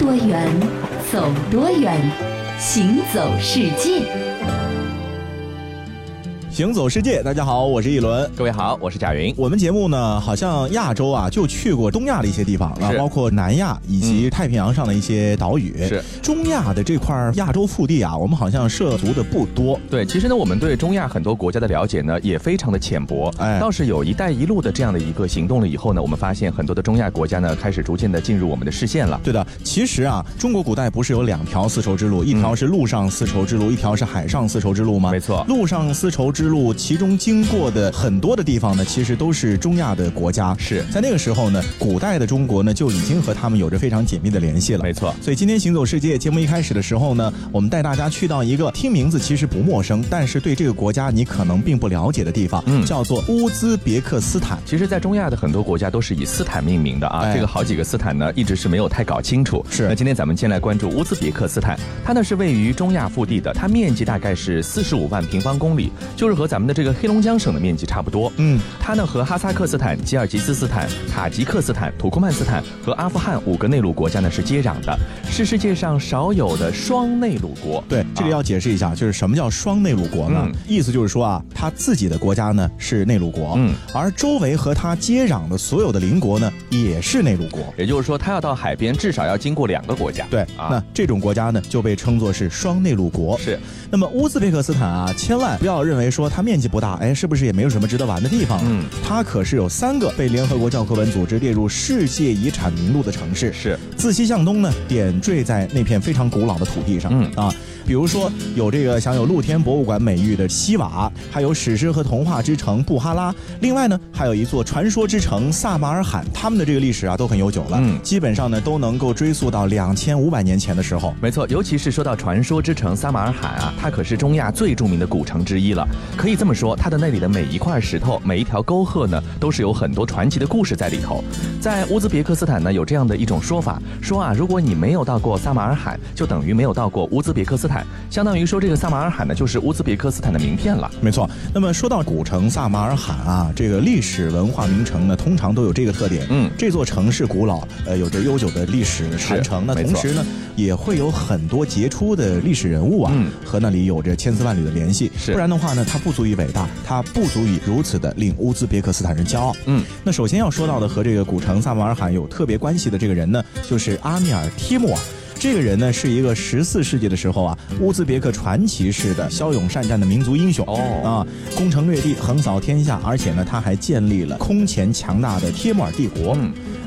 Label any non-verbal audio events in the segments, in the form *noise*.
多远，走多远，行走世界。行走世界，大家好，我是一轮。各位好，我是贾云。我们节目呢，好像亚洲啊，就去过东亚的一些地方了，包括南亚以及太平洋上的一些岛屿。是中亚的这块亚洲腹地啊，我们好像涉足的不多。对，其实呢，我们对中亚很多国家的了解呢，也非常的浅薄。哎，倒是有一带一路的这样的一个行动了以后呢，我们发现很多的中亚国家呢，开始逐渐的进入我们的视线了。对的，其实啊，中国古代不是有两条丝绸之路，一条是陆上丝绸之路，一条是海上丝绸之路吗？没错，陆上丝绸之路其中。经过的很多的地方呢，其实都是中亚的国家。是在那个时候呢，古代的中国呢就已经和他们有着非常紧密的联系了。没错。所以今天行走世界节目一开始的时候呢，我们带大家去到一个听名字其实不陌生，但是对这个国家你可能并不了解的地方，嗯，叫做乌兹别克斯坦。其实，在中亚的很多国家都是以斯坦命名的啊。这个好几个斯坦呢，一直是没有太搞清楚。是。那今天咱们先来关注乌兹别克斯坦，它呢是位于中亚腹地的，它面积大概是四十五万平方公里，就是和咱们的这个黑龙江省的面积差。差不多，嗯，它呢和哈萨克斯坦、吉尔吉斯斯坦、塔吉克斯坦、土库曼斯坦和阿富汗五个内陆国家呢是接壤的，是世界上少有的双内陆国。对，这里要解释一下，就是什么叫双内陆国呢？意思就是说啊，它自己的国家呢是内陆国，嗯，而周围和它接壤的所有的邻国呢也是内陆国。也就是说，它要到海边，至少要经过两个国家。对，那这种国家呢就被称作是双内陆国。是。那么乌兹别克斯坦啊，千万不要认为说它面积不大，哎，是不是也没有什么？值得玩的地方，嗯，它可是有三个被联合国教科文组织列入世界遗产名录的城市，是自西向东呢，点缀在那片非常古老的土地上，嗯啊。比如说有这个享有露天博物馆美誉的西瓦，还有史诗和童话之城布哈拉，另外呢还有一座传说之城萨马尔罕，他们的这个历史啊都很悠久了，嗯，基本上呢都能够追溯到两千五百年前的时候。没错，尤其是说到传说之城萨马尔罕啊，它可是中亚最著名的古城之一了。可以这么说，它的那里的每一块石头、每一条沟壑呢，都是有很多传奇的故事在里头。在乌兹别克斯坦呢，有这样的一种说法，说啊，如果你没有到过萨马尔罕，就等于没有到过乌兹别克斯坦。相当于说，这个萨马尔罕呢，就是乌兹别克斯坦的名片了。没错。那么说到古城萨马尔罕啊，这个历史文化名城呢，通常都有这个特点。嗯，这座城市古老，呃，有着悠久的历史传承。那同时呢，也会有很多杰出的历史人物啊，和那里有着千丝万缕的联系。是。不然的话呢，它不足以伟大，它不足以如此的令乌兹别克斯坦人骄傲。嗯。那首先要说到的和这个古城萨马尔罕有特别关系的这个人呢，就是阿米尔·帖木儿。这个人呢，是一个十四世纪的时候啊，乌兹别克传奇式的骁勇善战的民族英雄。哦。啊，攻城略地，横扫天下，而且呢，他还建立了空前强大的帖木儿帝国。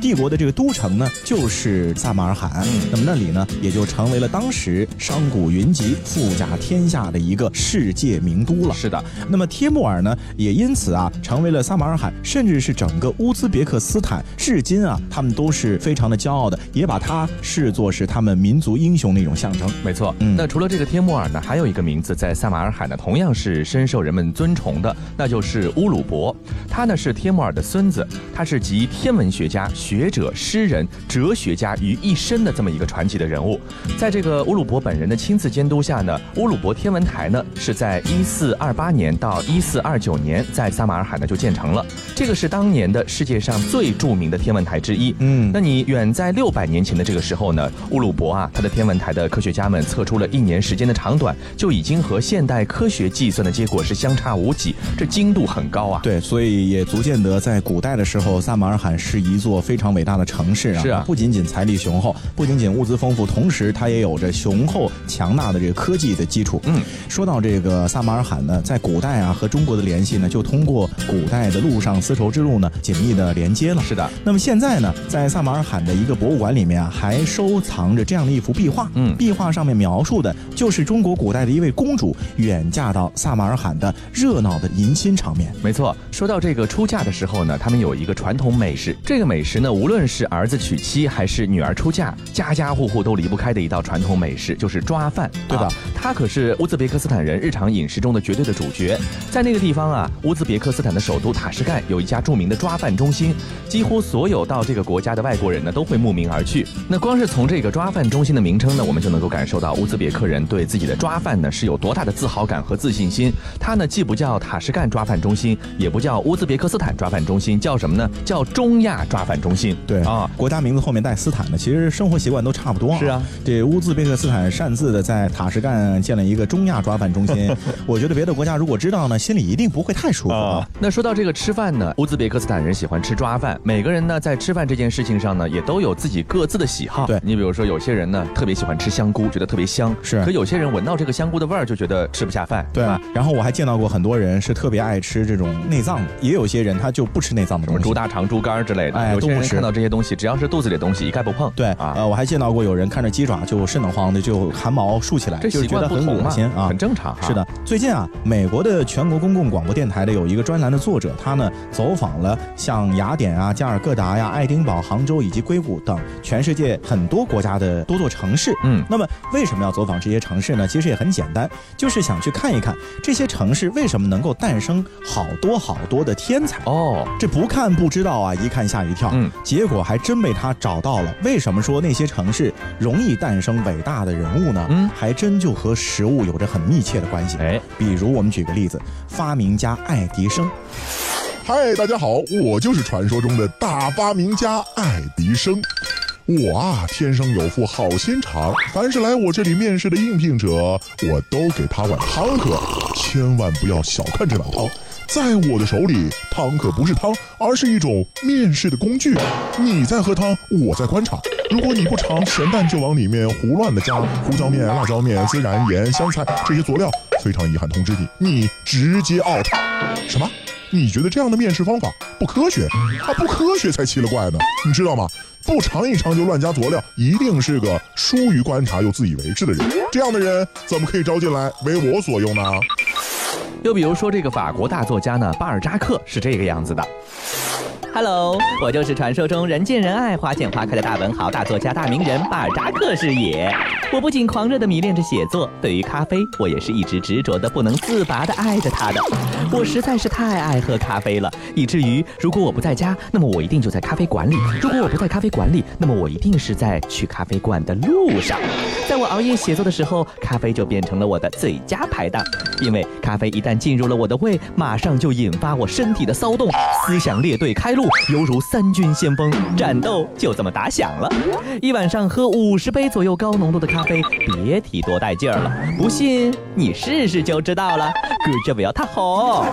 帝国的这个都城呢，就是萨马尔罕。那么那里呢，也就成为了当时商贾云集、富甲天下的一个世界名都了。是的。那么帖木儿呢，也因此啊，成为了萨马尔罕，甚至是整个乌兹别克斯坦，至今啊，他们都是非常的骄傲的，也把他视作是他们民族英雄的一种象征。没错。嗯。那除了这个帖木儿呢，还有一个名字在萨马尔罕呢，同样是深受人们尊崇的，那就是乌鲁伯。他呢是帖木儿的孙子，他是集天文学家。学者、诗人、哲学家于一身的这么一个传奇的人物，在这个乌鲁伯本人的亲自监督下呢，乌鲁伯天文台呢是在一四二八年到一四二九年在撒马尔罕呢就建成了。这个是当年的世界上最著名的天文台之一。嗯，那你远在六百年前的这个时候呢，乌鲁伯啊，他的天文台的科学家们测出了一年时间的长短，就已经和现代科学计算的结果是相差无几，这精度很高啊。对，所以也足见得在古代的时候，撒马尔罕是一座非常。非常伟大的城市啊！是啊，不仅仅财力雄厚，不仅仅物资丰富，同时它也有着雄厚强大的这个科技的基础。嗯，说到这个萨马尔罕呢，在古代啊和中国的联系呢，就通过古代的陆上丝绸之路呢紧密的连接了。是的。那么现在呢，在萨马尔罕的一个博物馆里面啊，还收藏着这样的一幅壁画。嗯，壁画上面描述的就是中国古代的一位公主远嫁到萨马尔罕的热闹的迎亲场面。没错，说到这个出嫁的时候呢，他们有一个传统美食，这个美食呢。无论是儿子娶妻还是女儿出嫁，家家户户都离不开的一道传统美食，就是抓饭，对吧？它可是乌兹别克斯坦人日常饮食中的绝对的主角。在那个地方啊，乌兹别克斯坦的首都塔什干有一家著名的抓饭中心，几乎所有到这个国家的外国人呢都会慕名而去。那光是从这个抓饭中心的名称呢，我们就能够感受到乌兹别克人对自己的抓饭呢是有多大的自豪感和自信心。它呢既不叫塔什干抓饭中心，也不叫乌兹别克斯坦抓饭中心，叫什么呢？叫中亚抓饭中。中心。对啊，国家名字后面带斯坦的，其实生活习惯都差不多。是啊，这乌兹别克斯坦擅自的在塔什干建了一个中亚抓饭中心，*laughs* 我觉得别的国家如果知道呢，心里一定不会太舒服啊。那说到这个吃饭呢，乌兹别克斯坦人喜欢吃抓饭，每个人呢在吃饭这件事情上呢，也都有自己各自的喜好。对你比如说，有些人呢特别喜欢吃香菇，觉得特别香，是。可有些人闻到这个香菇的味儿就觉得吃不下饭，对吧？然后我还见到过很多人是特别爱吃这种内脏的，也有些人他就不吃内脏的东西，猪大肠、猪肝之类的。哎，有些人看到这些东西，只要是肚子里的东西，一概不碰。对啊，呃，我还见到过有人看着鸡爪就瘆得慌的，就汗毛竖起来，这就觉得很恶心啊，很正常。是的，最近啊，美国的全国公共广播电台的有一个专栏的作者，他呢走访了像雅典啊、加尔各答呀、爱丁堡、杭州以及硅谷等全世界很多国家的多座城市。嗯，那么为什么要走访这些城市呢？其实也很简单，就是想去看一看这些城市为什么能够诞生好多好多的天才。哦，这不看不知道啊，一看吓一跳。嗯，结果还真被他找到了。为什么说那些城市容易诞生伟大的人物呢？嗯，还真就和食物有着很密切的关系。哎，比如我们举个例子，发明家爱迪生。嗨，大家好，我就是传说中的大发明家爱迪生。我啊，天生有副好心肠，凡是来我这里面试的应聘者，我都给他碗汤喝。千万不要小看这碗汤，在我的手里，汤可不是汤，而是一种面试的工具。你在喝汤，我在观察。如果你不尝咸淡，就往里面胡乱的加胡椒面、辣椒面、孜然、盐、香菜这些佐料，非常遗憾通知你，你直接 out。什么？你觉得这样的面试方法不科学？啊，不科学才奇了怪呢！你知道吗？不尝一尝就乱加佐料，一定是个疏于观察又自以为是的人。这样的人怎么可以招进来为我所用呢？又比如说，这个法国大作家呢，巴尔扎克是这个样子的。Hello，我就是传说中人见人爱、花见花开的大文豪、大作家、大名人巴尔扎克是也。我不仅狂热的迷恋着写作，对于咖啡，我也是一直执着的不能自拔的爱着它的。我实在是太爱喝咖啡了，以至于如果我不在家，那么我一定就在咖啡馆里；如果我不在咖啡馆里，那么我一定是在去咖啡馆的路上。在我熬夜写作的时候，咖啡就变成了我的最佳拍档，因为咖啡一旦进入了我的胃，马上就引发我身体的骚动，思想列队开路。犹如三军先锋，战斗就这么打响了。一晚上喝五十杯左右高浓度的咖啡，别提多带劲儿了。不信你试试就知道了。哥这不要太红。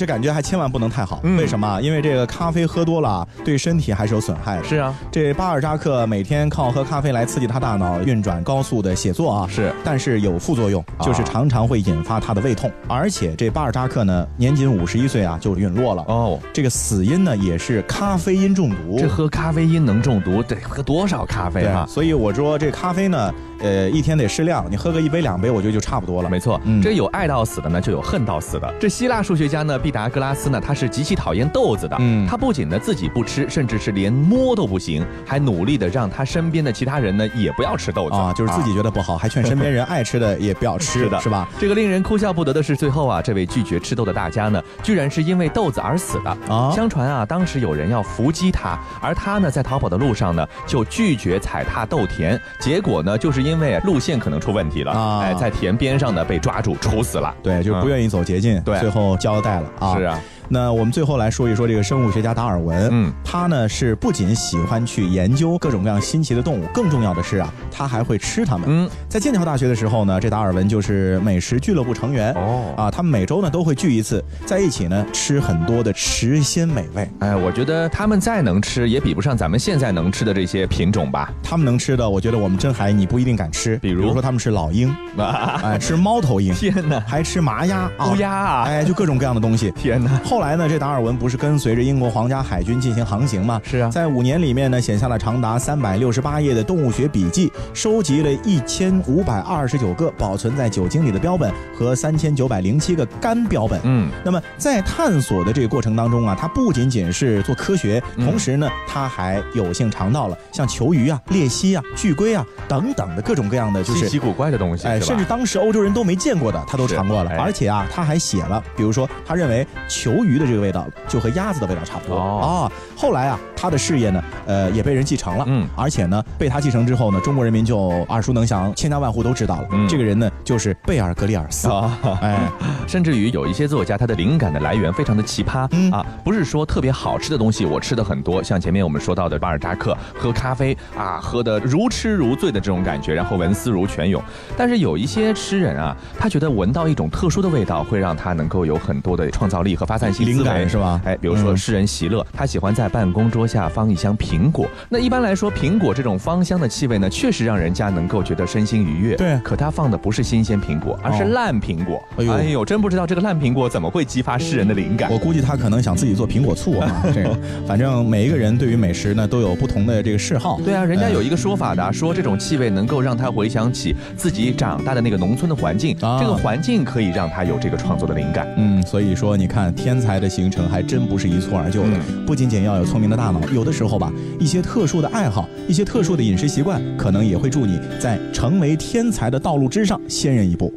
这感觉还千万不能太好，为什么？因为这个咖啡喝多了，对身体还是有损害的。是啊，这巴尔扎克每天靠喝咖啡来刺激他大脑运转高速的写作啊，是，但是有副作用，就是常常会引发他的胃痛。而且这巴尔扎克呢，年仅五十一岁啊就陨落了。哦，这个死因呢也是咖啡因中毒。这喝咖啡因能中毒，得喝多少咖啡啊？所以我说这咖啡呢，呃，一天得适量，你喝个一杯两杯，我觉得就差不多了。没错，这有爱到死的呢，就有恨到死的。这希腊数学家呢，毕达哥拉斯呢，他是极其讨厌豆子的。嗯，他不仅呢自己不吃，甚至是连摸都不行，还努力的让他身边的其他人呢也不要吃豆子啊，就是自己觉得不好，*laughs* 还劝身边人爱吃的也不要吃 *laughs* 的，是吧？这个令人哭笑不得的是，最后啊，这位拒绝吃豆的大家呢，居然是因为豆子而死的啊！相传啊，当时有人要伏击他，而他呢在逃跑的路上呢就拒绝踩踏豆田，结果呢就是因为路线可能出问题了啊，哎，在田边上呢被抓住处死了。对，就不愿意走捷径，对，最后交代了啊。是啊。那我们最后来说一说这个生物学家达尔文，嗯，他呢是不仅喜欢去研究各种各样新奇的动物，更重要的是啊，他还会吃它们。嗯，在剑桥大学的时候呢，这达尔文就是美食俱乐部成员哦，啊，他们每周呢都会聚一次，在一起呢吃很多的食鲜美味。哎，我觉得他们再能吃，也比不上咱们现在能吃的这些品种吧。他们能吃的，我觉得我们真还你不一定敢吃。比如说他们吃老鹰，*laughs* 哎，吃猫头鹰，天哪，还吃麻鸭、乌鸦啊，哎，就各种各样的东西。天哪！后来呢，这达尔文。不是跟随着英国皇家海军进行航行吗？是啊，在五年里面呢，写下了长达三百六十八页的动物学笔记，收集了一千五百二十九个保存在酒精里的标本和三千九百零七个干标本。嗯，那么在探索的这个过程当中啊，他不仅仅是做科学，同时呢，他还有幸尝到了像球鱼啊、鬣蜥啊、巨龟啊等等的各种各样的就是稀奇古怪的东西，哎，甚至当时欧洲人都没见过的，他都尝过了。而且啊，他还写了，比如说他认为球鱼。鱼的这个味道就和鸭子的味道差不多啊。后来啊，他的事业呢，呃，也被人继承了，嗯，而且呢，被他继承之后呢，中国人民就耳熟能详，千家万户都知道了。这个人呢，就是贝尔格里尔斯啊，哎，*laughs* 甚至于有一些作家，他的灵感的来源非常的奇葩啊，不是说特别好吃的东西，我吃的很多，像前面我们说到的巴尔扎克喝咖啡啊，喝的如痴如醉的这种感觉，然后文思如泉涌。但是有一些诗人啊，他觉得闻到一种特殊的味道，会让他能够有很多的创造力和发散性灵感，是吧？哎，比如说诗人席勒，他喜欢在办公桌下放一箱苹果。那一般来说，苹果这种芳香的气味呢，确实让人家能够觉得身心愉悦。对，可他放的不是新鲜苹果，而是烂苹果。哎呦，真不知道这个烂苹果怎么会激发诗人的灵感。我估计他可能想自己做苹果醋啊。*laughs* 这个，*laughs* 反正每一个人对于美食呢，都有不同的这个嗜好。对啊，人家有一个说法的，说这种气味能够让他回想起自己长大的那个农村的环境，这个环境可以让他有这个创作的灵感。嗯，所以说你看，天才的形成还真不是一蹴而就的，不仅仅要有聪明的大脑，有的时候吧，一些特殊的爱好，一些特殊的饮食习惯，可能也会助你在成为天才的道路之上先人一步。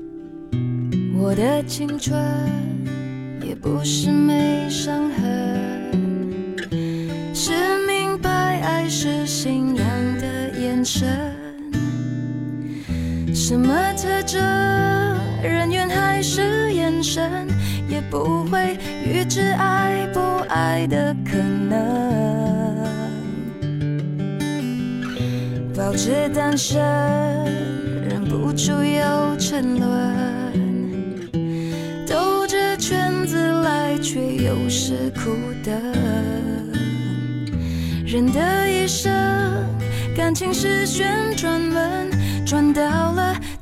我的青春也不是没伤痕，是明白爱是信仰的眼神。什么特征，人缘还是眼神，也不会预知爱不爱的可能。保持单身，忍不住又沉沦，兜着圈子来，却又是苦等。人的一生，感情是旋转门，转到了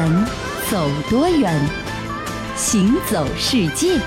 远，走多远，行走世界。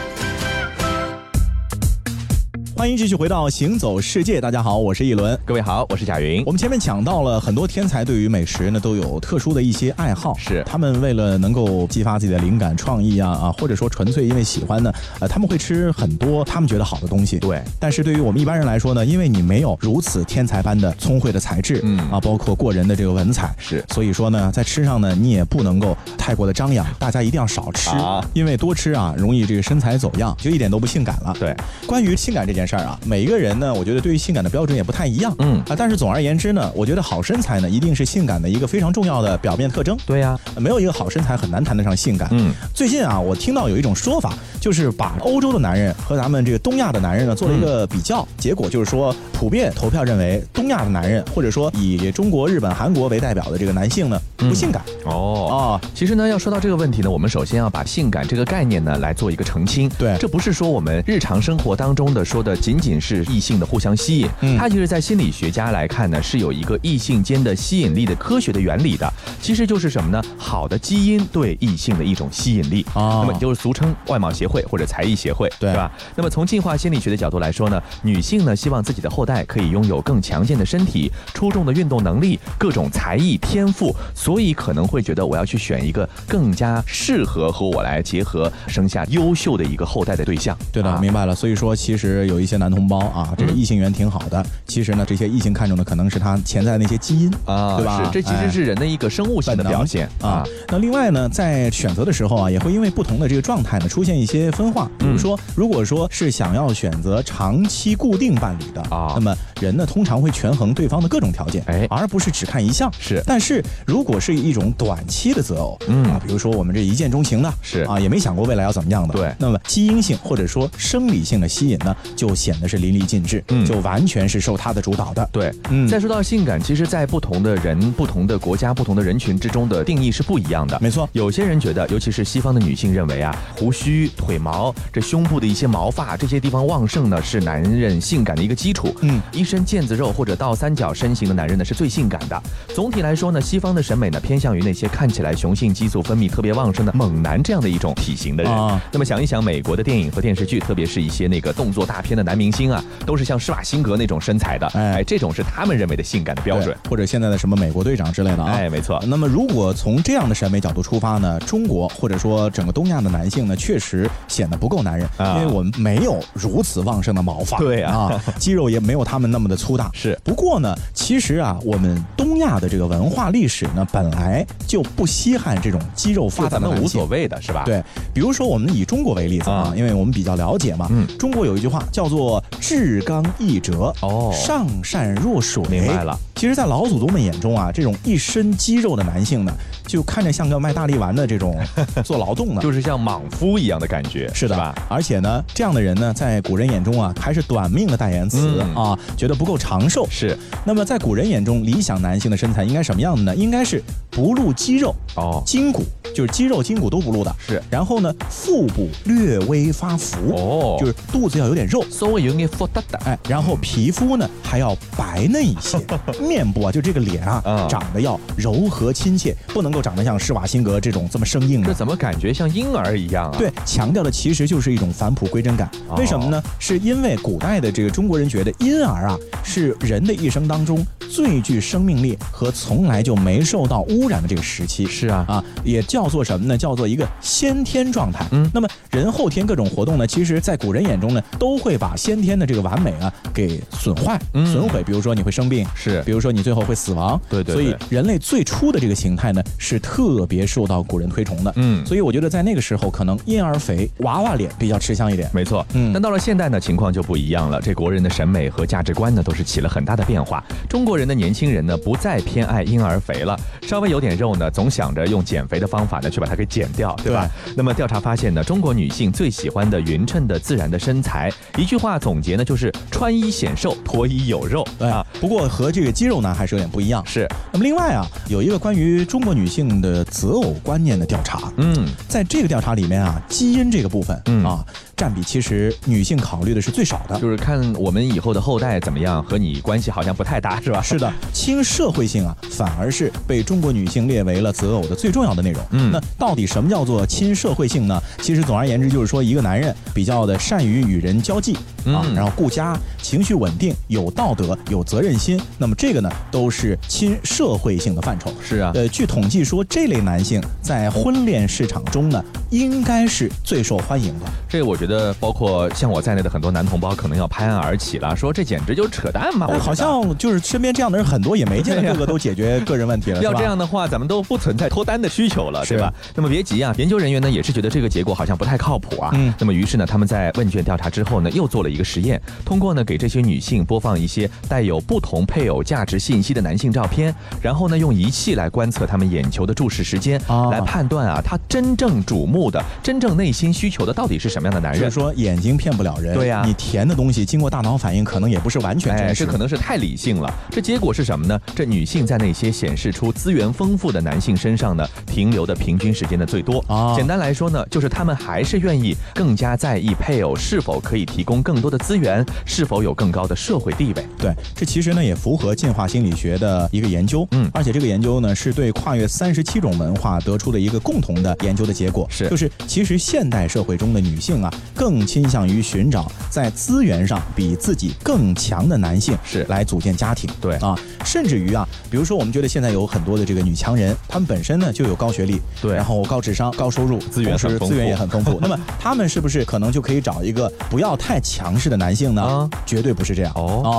欢迎继续回到《行走世界》，大家好，我是一轮，各位好，我是贾云。我们前面讲到了很多天才对于美食呢都有特殊的一些爱好，是。他们为了能够激发自己的灵感、创意啊啊，或者说纯粹因为喜欢呢，呃，他们会吃很多他们觉得好的东西。对，但是对于我们一般人来说呢，因为你没有如此天才般的聪慧的才智，嗯。啊，包括过人的这个文采，是，所以说呢，在吃上呢，你也不能够太过的张扬，大家一定要少吃，因为多吃啊，容易这个身材走样，就一点都不性感了。对，关于性感这件事儿啊，每一个人。呢我觉得对于性感的标准也不太一样，嗯啊，但是总而言之呢，我觉得好身材呢一定是性感的一个非常重要的表面特征。对呀，没有一个好身材很难谈得上性感。嗯，最近啊，我听到有一种说法，就是把欧洲的男人和咱们这个东亚的男人呢做了一个比较，结果就是说，普遍投票认为东亚的男人，或者说以中国、日本、韩国为代表的这个男性呢不性感。哦啊，其实呢，要说到这个问题呢，我们首先要把性感这个概念呢来做一个澄清。对，这不是说我们日常生活当中的说的仅仅是异性的互相吸引，它其实，在心理学家来看呢，是有一个异性间的吸引力的科学的原理的。其实就是什么呢？好的基因对异性的一种吸引力啊。那么就是俗称外貌协会或者才艺协会，对吧？那么从进化心理学的角度来说呢，女性呢希望自己的后代可以拥有更强健的身体、出众的运动能力、各种才艺天赋，所以可能会觉得我要去选一个更加适合和我来结合、生下优秀的一个后代的对象。对的，明白了。所以说，其实有一些男同胞啊，这个异性缘挺好的。其实呢，这些异性看中的可能是他潜在的那些基因啊，对吧？是，这其实是人的一个生物性的表现啊。那另外呢，在选择的时候啊，也会因为不同的这个状态呢，出现一些分化。比如说，如果说是想要选择长期固定伴侣的啊，那么人呢通常会权衡对方的各种条件，哎，而不是只看一项。是，但是如果是一种短期的择偶，嗯啊，比如说我们这一见钟情的，是啊，也没想过未来要怎么样的，对。那么基因性或者说生理性的吸引呢，就就显得是淋漓尽致，嗯就完全是受他的主导的。对，嗯再说到性感，其实，在不同的人、不同的国家、不同的人群之中的定义是不一样的。没错有些人觉得，尤其是西方的女性认为啊，胡须、腿毛、这胸部的一些毛发这些地方旺盛呢，是男人性感的一个基础。嗯，一身腱子肉或者倒三角身形的男人呢，是最性感的。总体来说呢，西方的审美呢，偏向于那些看起来雄性激素分泌特别旺盛的猛男这样的一种体型的人。啊那么想一想，美国的电影和电视剧，特别是一些那个动作大片的男明星啊，都是像施瓦辛格那种身材的，哎哎，这种是他们认为的性感的标准。或者现在的什么美国队长之类的啊。哎，没错，那么，如果从这样的审美角度出发呢，中国或者说整个东亚的男性呢，确实显得不够男人，啊因为我们没有如此旺盛的毛发，对啊啊，肌肉也没有他们那么的粗大。是不过呢，其实啊，我们东亚的这个文化历史呢，本来就不稀罕这种肌肉发达的男性所谓的是吧？，对，比如说我们以中国为例子啊，啊因为我们比较了解嘛，嗯中国有一句话叫做“至刚易折”，哦上善若水。明白了。其实，在老祖宗们眼中啊，这种一身肌肉的男性呢，就看着像个卖大力丸的这种做劳动的。*laughs* 就是像莽夫一样的感觉，是的吧？而且呢，这样的人呢，在古人眼中啊，还是短命的代言词、嗯啊，觉得不够长寿。是那么，在古人眼中，理想男性的身材应该什么样的呢？应该是不露肌肉，哦，筋骨，就是肌肉、筋骨都不露的。是然后呢，腹部略微发福，哦就是肚子要有点肉。稍微有点腹大的，哎，然后皮肤呢还要白嫩一些，*laughs* 面部啊，就这个脸啊，嗯长得要柔和亲切，不能够长得像施瓦辛格这种这么生硬的。这怎么感觉像婴儿一样啊？对，强调的其实就是一种返璞归真感。哦为什么呢？是因为古代的这个中国人觉得婴儿啊是人的一生当中最具生命力和从来就没受到污染的这个时期。是啊，啊，也叫做什么呢？叫做一个先天状态。嗯那么人后天各种活动呢，其实在古人眼中呢，都会把先天的这个完美啊给损坏、嗯损毁。比如说你会生病，是比如说你最后会死亡。对对所以人类最初的这个形态呢，是特别受到古人推崇的。嗯所以我觉得在那个时候，可能婴儿肥、娃娃脸比较吃香一点。没错，嗯但到了现代呢，情况就不一样了。这国人的审美和价值观呢，都是起了很大的变化。中国人的年轻人呢，不再偏爱婴儿肥了，稍微有点肉呢，总想着用减肥的方法呢，去把它给减掉，对吧？那么调查发现呢，中国女性最喜欢的匀称的自然的身材，一句话总结呢，就是穿衣显瘦，脱衣有肉。对啊，不过和这个肌肉男还是有点不一样。是，那么另外啊，有一个关于中国女性的择偶观念的调查，嗯，在这个调查里面啊，基因这个部分、嗯。啊，占比其实女性考虑的是最少的。就是看我们以后的后代怎么样，和你关系好像不太大，是吧？是的，亲社会性啊，反而是被中国女性列为了择偶的最重要的内容。嗯那到底什么叫做亲社会性呢？其实总而言之，就是说一个男人比较的善于与人交际啊，嗯然后顾家，情绪稳定，有道德，有责任心。那么这个呢，都是亲社会性的范畴。是啊，呃，据统计说，这类男性在婚恋市场中呢，应该是最受欢迎的。这个我觉得包括像我在内的很多男同胞可能要拍案而起了，说这简直就是扯淡嘛！好像就是身边这样的人很多，也没见得个个 *laughs* 都解决个人问题了，要这样的话，咱们都不存在脱单的需求了，对吧？那么别急啊，研究人员呢也是觉得这个结果好像不太靠谱啊。嗯那么于是呢，他们在问卷调查之后呢，又做了一个实验，通过呢给这些女性播放一些带有不同配偶价值信息的男性照片，然后呢用仪器来观测他们眼球的注视时间，啊来判断啊他真正瞩目的、真正内心需求的到底是什么样的男人就是。说眼睛骗不了人，对呀你填的东西经过大脑反应，可能也不是完全哎，真实。这可能是太理性了。这结果是什么呢？这女性在那些显示出资源丰富的男性身上呢，停留的平均时间的最多。啊简单来说呢，就是他们还是愿意更加在意配偶是否可以提供更多的资源，是否有更高的社会地位。对，这其实呢也符合进化心理学的一个研究，嗯而且这个研究呢是对跨越三十七种文化得出的一个共同的研究的结果，是就是其实现代社会中的女性啊，更倾向于寻找在资源上比自己更强的男性，是。来组建家庭，对。啊，甚至于啊，比如说我们觉得现在有很多的这个女强人，她们本身呢就有高学历，对。然后高智商、高收入，资源很丰富。同时资源也很丰富，那么她们是不是可能就可以找一个不要太强势的男性呢？啊。绝对不是这样。哦。啊，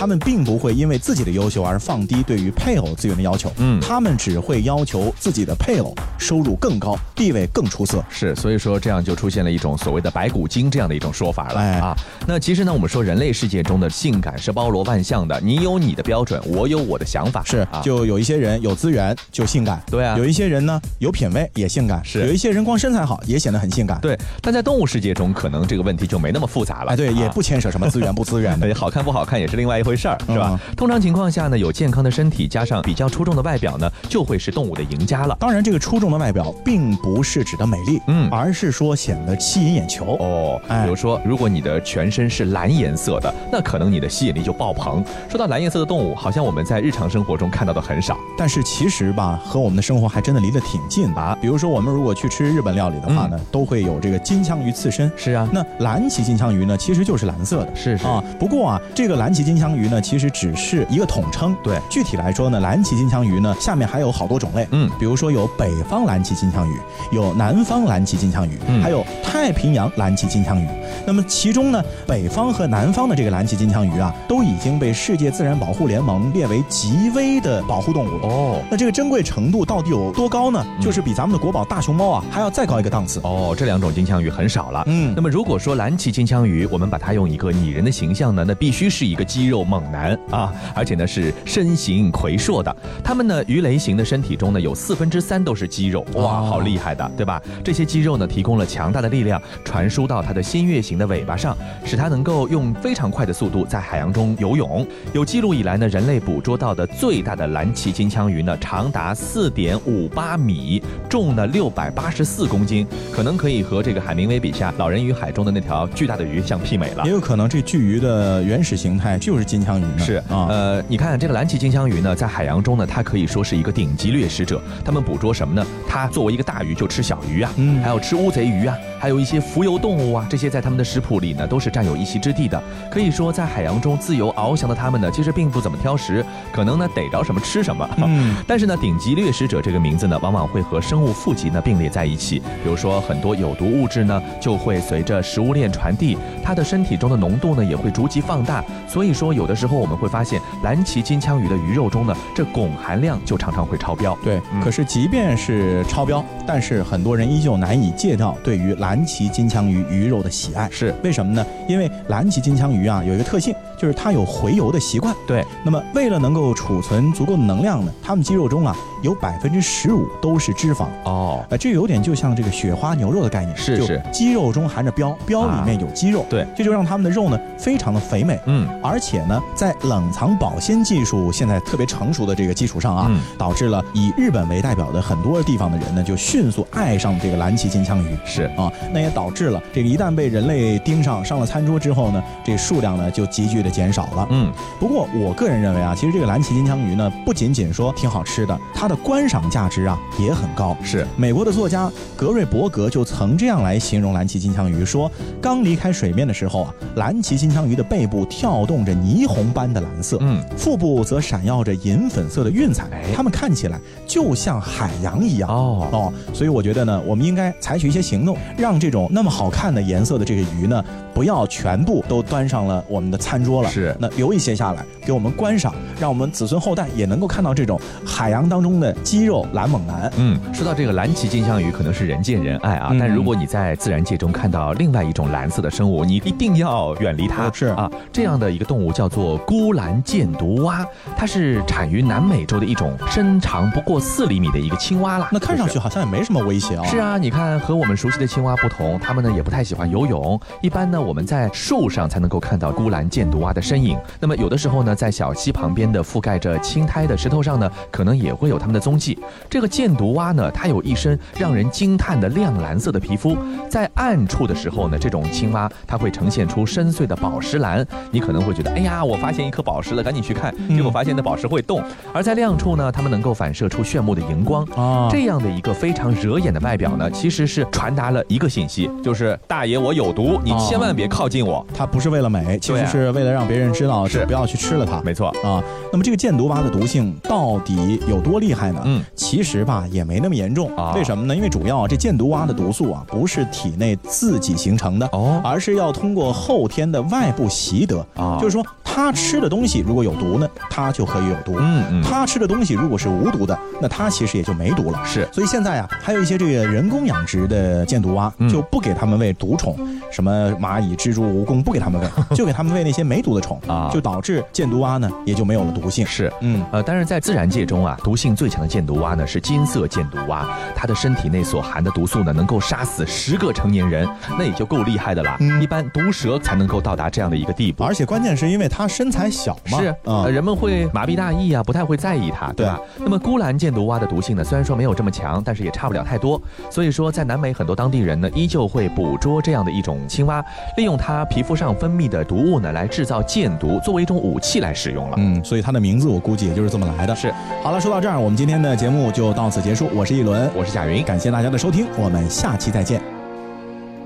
他们并不会因为自己的优秀而放低对于配偶资源的要求，嗯，他们只会要求自己的配偶收入更高，地位更出色。是，所以说这样就出现了一种所谓的白骨精这样的一种说法了啊。那其实呢，我们说人类世界中的性感是包罗万象的，你有你的标准，我有我的想法，是，就有一些人有资源就性感，对啊，有一些人呢有品味也性感，是，有一些人光身材好也显得很性感，对。但在动物世界中，可能这个问题就没那么复杂了，哎，对，也不牵扯什么资源不资源的，*laughs* 好看不好看也是另外一回事儿，是吧？通常情况下呢，有健康的身体加上比较出众的外表呢，就会是动物的赢家了。当然，这个出众的外表并不是指的美丽，嗯，而是说显得吸引眼球哦。比如说，如果你的全身是蓝颜色的，那可能你的吸引力就爆棚。说到蓝颜色的动物，好像我们在日常生活中看到的很少，但是其实吧，和我们的生活还真的离得挺近吧。比如说，我们如果去吃日本料理的话呢，都会有这个金枪鱼刺身。是啊，那蓝鳍金枪鱼呢，其实就是蓝色的。是是啊，不过啊，这个蓝鳍金枪鱼呢，其实只是一个统称。对，具体来说呢，蓝鳍金枪鱼呢，下面还有好多种类。嗯，比如说有北方蓝鳍金枪鱼，有南方蓝鳍金枪鱼，还有太平洋蓝鳍金枪鱼。那么其中呢，北方和南方的这个蓝鳍金枪鱼啊，都已经被世界自然保护联盟列为极危的保护动物了。哦，那这个珍贵程度到底有多高呢？就是比咱们的国宝大熊猫啊还要再高一个档次。哦，这两种金枪鱼很少了。嗯，那么如果说蓝鳍金枪鱼，我们把它用一个拟人的形象呢，那必须是一个肌肉猛男啊，而且呢是身形魁硕的。他们呢鱼雷型的身体中呢有四分之三都是肌肉，哇，好厉害的，对吧？这些肌肉呢提供了强大的力量，传输到它的新月形的尾巴上，使它能够用非常快的速度在海洋中游泳。有记录以来呢，人类捕捉到的最大的蓝鳍金枪鱼呢，长达四点五八米，重呢六百八十四公斤，可能可以和这个海明威笔下《老人与海》中的那条巨大的鱼相媲美了。也有可能这巨鱼的原始形态就是金枪鱼呢。是啊，呃，你看这个蓝鳍金枪鱼呢，在海洋中呢，它可以说是一个顶级掠食者。他们捕捉什么呢？它作为一个大鱼就吃小鱼啊，嗯，还有吃乌贼鱼啊，还有一些浮游动物啊，这些在他们的食谱里呢都是占有一席之地的。可以说，在海洋中自由翱翔的他们呢，其实并不怎么挑食，可能呢逮着什么吃什么。嗯，但是呢，顶级掠食者这个名字呢，往往会和生物富集呢并列在一起。比如说，很多有毒物质呢，就会随着食物链传递，它的身体中的浓度呢也会逐级放大。所以说，有的时候我们会发现，蓝鳍金枪鱼的鱼肉中呢，这汞含量就常常会超标。对，可是即便是超标，但是很多人依旧难以戒掉对于蓝鳍金枪鱼鱼肉的喜爱。是为什么呢？因为蓝鳍金枪鱼啊有一个特性，就是它有回游的习惯。对，那么为了能够储存足够的能量呢，它们肌肉中啊有百分之十五都是脂肪。哦，呃，这有点就像这个雪花牛肉的概念，是是，肌肉中含着膘，膘里面有肌肉。对，这就让它们的肉呢非常的肥美。嗯，而且呢，在冷藏保鲜技术现在特别成熟的这个基础上啊，导致了以日本为代表的很多地方的人呢就迅速爱上这个蓝鳍金枪鱼。是啊，那也导致了这个一旦被人类盯上上了餐桌之后呢，这数量呢就急剧的减少了。嗯，不过我个人认为啊，其实这个蓝鳍金枪鱼呢不仅仅说挺好吃的，它的观赏价值啊也很高。是美国的作家格瑞伯格就曾这样来形容蓝鳍金枪鱼，说刚离开水面的时候啊，蓝鳍金枪鱼的背部跳动着霓虹般的蓝色，嗯，腹部则闪耀着银粉色的晕彩，它们看起来就像海洋一样。哦哦，所以我觉得呢，我们应该采取一些行动，让这种那么好看的颜色的这个鱼呢，不要全部都端上了我们的餐桌了。是，那留一些下来给我们观赏，让我们子孙后代也能够看到这种海洋当中的肌肉蓝猛男。嗯，说到这个蓝鳍金枪鱼，可能是人见人爱啊，但如果你在自然界中看到另外一种蓝色的生物，你一定要远离它。是啊，这样的一个动物叫做孤蓝箭毒蛙，它是产于南美洲的一种身长不过四厘米的一个青蛙啦。那看上去好像也没什么威胁啊。是啊，你看和我们熟悉的青蛙不同，它们呢也不太喜欢游泳，一般呢我们在树上才能够看到孤兰箭毒蛙的身影。那么有的时候呢，在小溪旁边的覆盖着青苔的石头上呢，可能也会有它们的踪迹。这个箭毒蛙呢，它有一身让人惊叹的亮蓝色的皮肤，在暗处的时候呢，这种青蛙它会呈现出深邃的宝石蓝。你可能会觉得，哎呀，我发现一颗宝石了，赶紧去看，结果发现那宝石会动。而在亮处呢，它们能够反射出炫目的荧光。啊，这样的一个非常惹眼的外表呢，其实是传达了一个信息，就是大爷我有毒，你千万别靠近我。它不是为了美，其实是为了了让别人知道，是不要去吃了它。没错啊。那么这个箭毒蛙的毒性到底有多厉害呢？嗯，其实吧也没那么严重。为什么呢？因为主要这箭毒蛙的毒素啊不是体内自己形成的哦，而是要通过后天的外部习得啊。就是说，它吃的东西如果有毒呢，它就可以有毒。嗯嗯。他吃的东西如果是无毒的，那它其实也就没毒了。是。所以现在啊，还有一些这个人工养殖的箭毒蛙，就不给他们喂毒虫，什么蚂蚁、蜘蛛、蜈蚣不给他们喂，*laughs* 就给他们喂那些没毒的虫啊，就导致箭毒蛙呢也就没有了毒性。是。嗯呃，但是在自然界中啊，毒性最强的箭毒蛙呢是金色箭毒蛙，它的身体内所含的毒素呢能够杀死十个成年人，那也就够厉害的啦。一般毒蛇才能够到达这样的一个地步。而且关键是因为它身材小嘛，是啊，人们会麻痹大意啊，不太会在意它，对吧？那么孤兰箭毒蛙的毒性呢，虽然说没有这么强，但是也差不了太多。所以说，在南美很多当地人呢，依旧会捕捉这样的一种青蛙，利用它皮肤上分泌的毒物呢，来制造箭毒，作为一种武器来使用了。嗯，所以它的名字我估计也就是这么来的。是。好了，说到这儿，我们今天的节目就到此结束。我是一轮，我是贾云，感谢大家的收听，我们下期再见。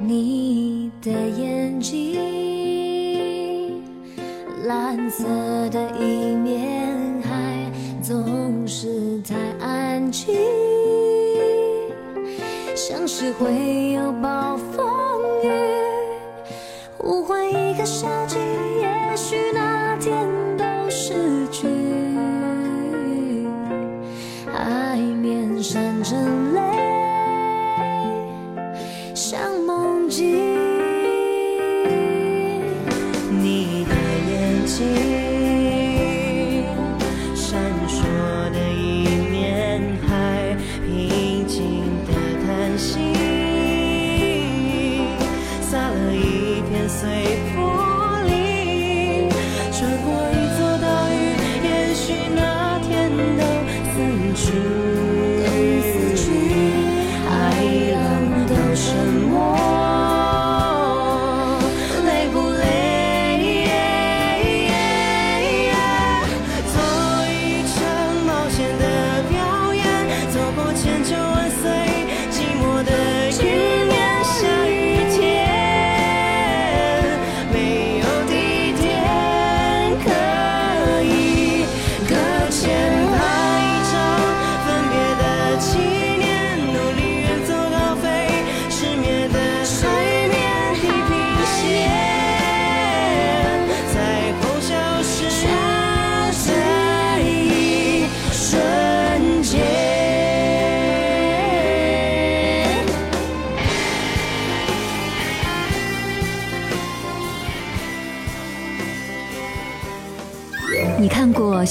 你的眼睛，蓝色的一面，还总是太安静，像是会有暴风雨，呼唤一个夏季，也许那天都失去，海面闪着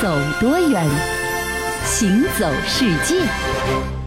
走多远，行走世界。